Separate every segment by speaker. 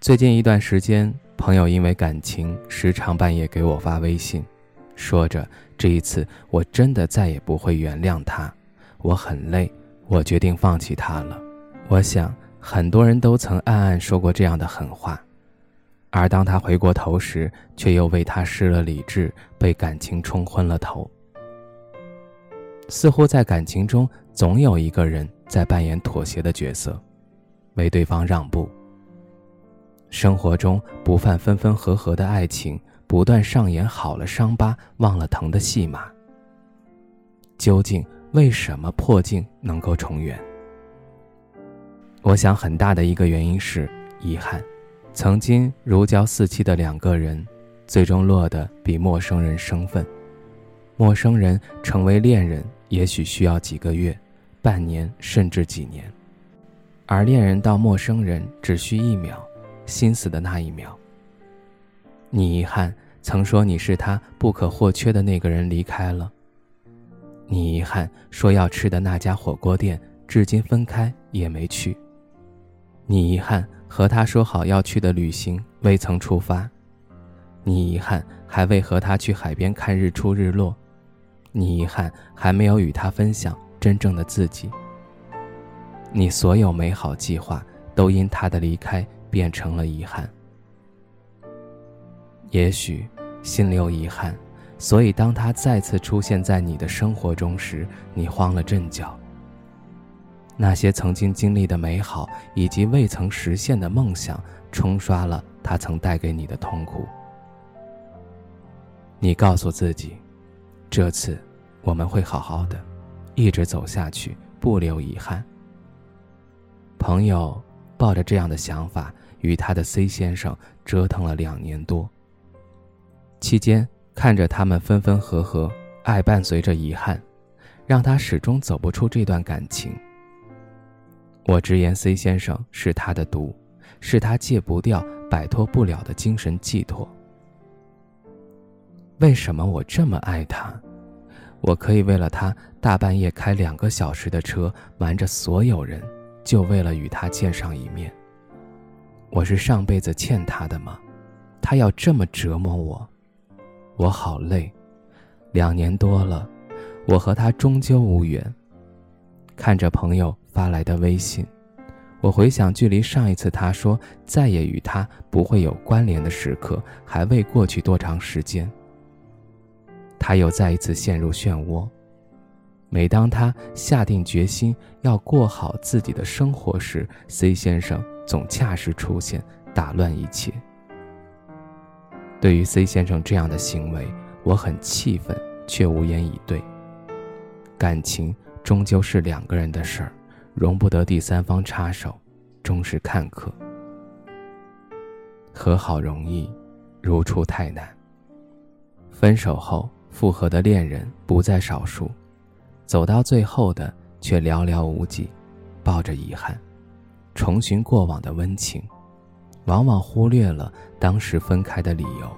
Speaker 1: 最近一段时间，朋友因为感情时常半夜给我发微信，说着这一次我真的再也不会原谅他，我很累，我决定放弃他了。我想很多人都曾暗暗说过这样的狠话，而当他回过头时，却又为他失了理智，被感情冲昏了头。似乎在感情中，总有一个人在扮演妥协的角色，为对方让步。生活中不犯分分合合的爱情，不断上演好了伤疤忘了疼的戏码。究竟为什么破镜能够重圆？我想很大的一个原因是遗憾。曾经如胶似漆的两个人，最终落得比陌生人生分。陌生人成为恋人，也许需要几个月、半年，甚至几年；而恋人到陌生人只需一秒。心死的那一秒，你遗憾曾说你是他不可或缺的那个人离开了。你遗憾说要吃的那家火锅店，至今分开也没去。你遗憾和他说好要去的旅行未曾出发。你遗憾还未和他去海边看日出日落。你遗憾还没有与他分享真正的自己。你所有美好计划都因他的离开。变成了遗憾。也许心里有遗憾，所以当他再次出现在你的生活中时，你慌了阵脚。那些曾经经历的美好以及未曾实现的梦想，冲刷了他曾带给你的痛苦。你告诉自己，这次我们会好好的，一直走下去，不留遗憾。朋友。抱着这样的想法，与他的 C 先生折腾了两年多。期间，看着他们分分合合，爱伴随着遗憾，让他始终走不出这段感情。我直言，C 先生是他的毒，是他戒不掉、摆脱不了的精神寄托。为什么我这么爱他？我可以为了他大半夜开两个小时的车，瞒着所有人。就为了与他见上一面。我是上辈子欠他的吗？他要这么折磨我，我好累。两年多了，我和他终究无缘。看着朋友发来的微信，我回想距离上一次他说再也与他不会有关联的时刻，还未过去多长时间。他又再一次陷入漩涡。每当他下定决心要过好自己的生活时，C 先生总恰时出现，打乱一切。对于 C 先生这样的行为，我很气愤，却无言以对。感情终究是两个人的事儿，容不得第三方插手，终是看客。和好容易，如初太难。分手后复合的恋人不在少数。走到最后的却寥寥无几，抱着遗憾，重寻过往的温情，往往忽略了当时分开的理由，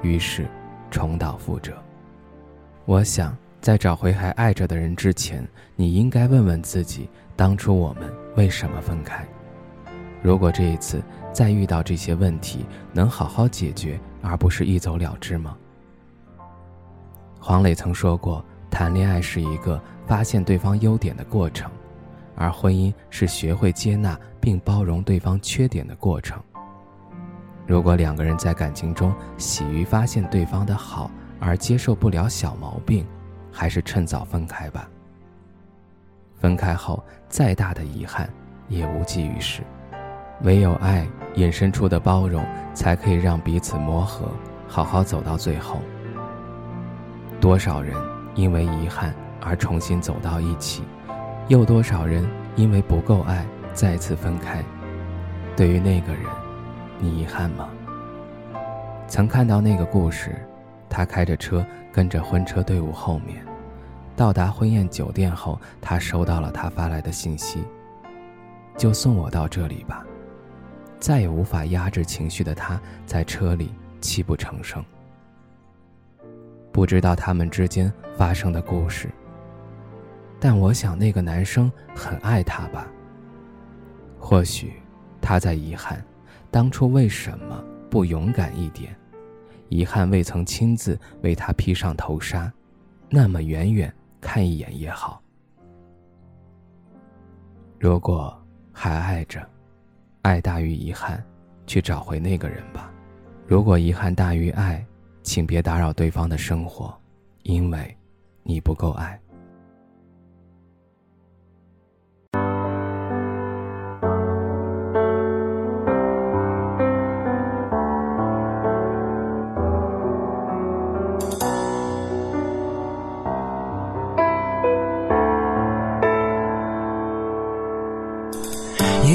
Speaker 1: 于是重蹈覆辙。我想，在找回还爱着的人之前，你应该问问自己，当初我们为什么分开？如果这一次再遇到这些问题，能好好解决，而不是一走了之吗？黄磊曾说过。谈恋爱是一个发现对方优点的过程，而婚姻是学会接纳并包容对方缺点的过程。如果两个人在感情中喜于发现对方的好，而接受不了小毛病，还是趁早分开吧。分开后再大的遗憾也无济于事，唯有爱引申出的包容，才可以让彼此磨合，好好走到最后。多少人？因为遗憾而重新走到一起，又多少人因为不够爱再次分开？对于那个人，你遗憾吗？曾看到那个故事，他开着车跟着婚车队伍后面，到达婚宴酒店后，他收到了他发来的信息：“就送我到这里吧。”再也无法压制情绪的他，在车里泣不成声。不知道他们之间发生的故事，但我想那个男生很爱她吧。或许他在遗憾，当初为什么不勇敢一点？遗憾未曾亲自为他披上头纱，那么远远看一眼也好。如果还爱着，爱大于遗憾，去找回那个人吧。如果遗憾大于爱，请别打扰对方的生活，因为，你不够爱。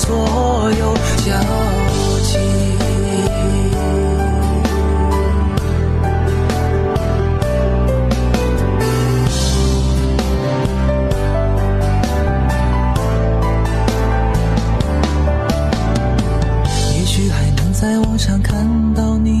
Speaker 2: 所有交集。也许还能在网上看到你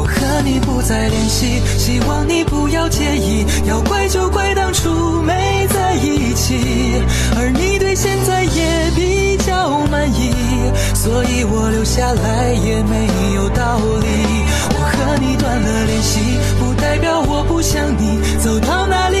Speaker 2: 你不再联系，希望你不要介意。要怪就怪当初没在一起，而你对现在也比较满意，所以我留下来也没有道理。我和你断了联系，不代表我不想你。走到哪里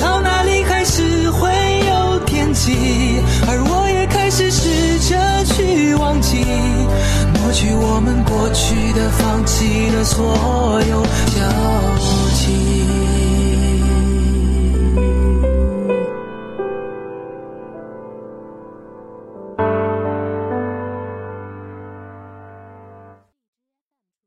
Speaker 2: 去我们过去的、放弃了所有交集。